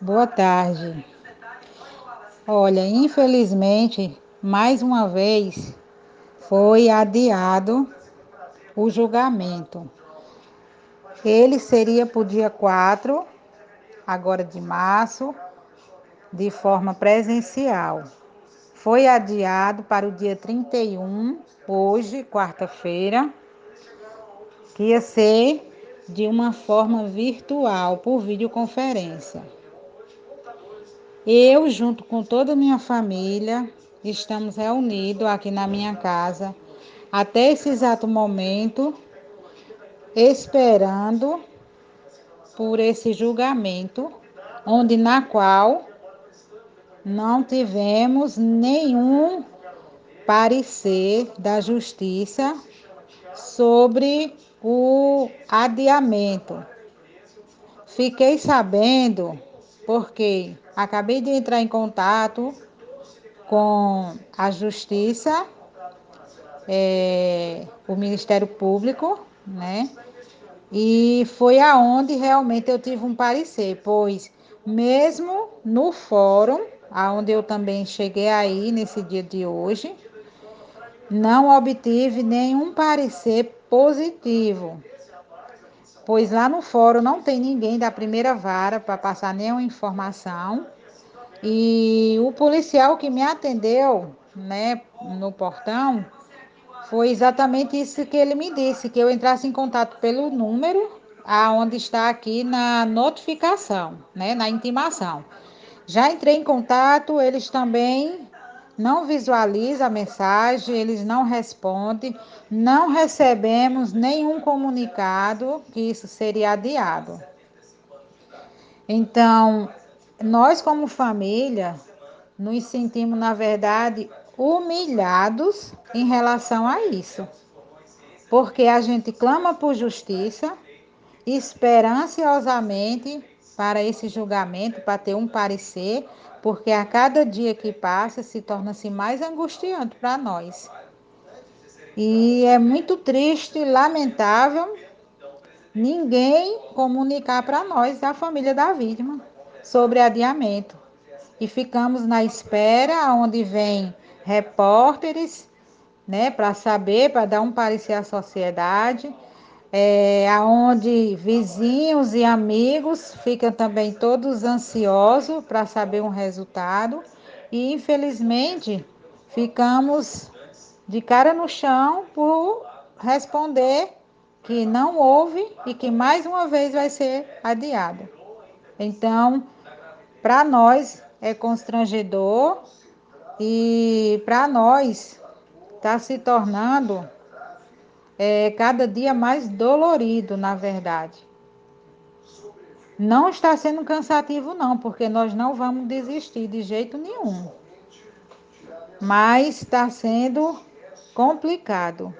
Boa tarde. Olha, infelizmente, mais uma vez foi adiado o julgamento. Ele seria para o dia 4, agora de março, de forma presencial. Foi adiado para o dia 31, hoje, quarta-feira, que ia ser de uma forma virtual, por videoconferência. Eu, junto com toda a minha família, estamos reunidos aqui na minha casa até esse exato momento, esperando por esse julgamento, onde na qual não tivemos nenhum parecer da justiça sobre o adiamento. Fiquei sabendo porque acabei de entrar em contato com a Justiça, é, o Ministério Público, né? E foi aonde realmente eu tive um parecer, pois mesmo no fórum, aonde eu também cheguei aí nesse dia de hoje, não obtive nenhum parecer positivo, pois lá no fórum não tem ninguém da primeira vara para passar nenhuma informação. E o policial que me atendeu, né, no portão, foi exatamente isso que ele me disse, que eu entrasse em contato pelo número aonde está aqui na notificação, né, na intimação. Já entrei em contato, eles também não visualiza a mensagem, eles não respondem, não recebemos nenhum comunicado que isso seria adiado. Então, nós como família nos sentimos, na verdade, humilhados em relação a isso. Porque a gente clama por justiça, espera ansiosamente para esse julgamento, para ter um parecer, porque a cada dia que passa se torna-se mais angustiante para nós. E é muito triste, lamentável, ninguém comunicar para nós, da família da vítima, sobre adiamento. E ficamos na espera, onde vem repórteres, né, para saber, para dar um parecer à sociedade é, aonde vizinhos e amigos ficam também todos ansiosos para saber um resultado e infelizmente ficamos de cara no chão por responder que não houve e que mais uma vez vai ser adiado. Então, para nós é constrangedor e para nós está se tornando é cada dia mais dolorido, na verdade. Não está sendo cansativo, não, porque nós não vamos desistir de jeito nenhum. Mas está sendo complicado.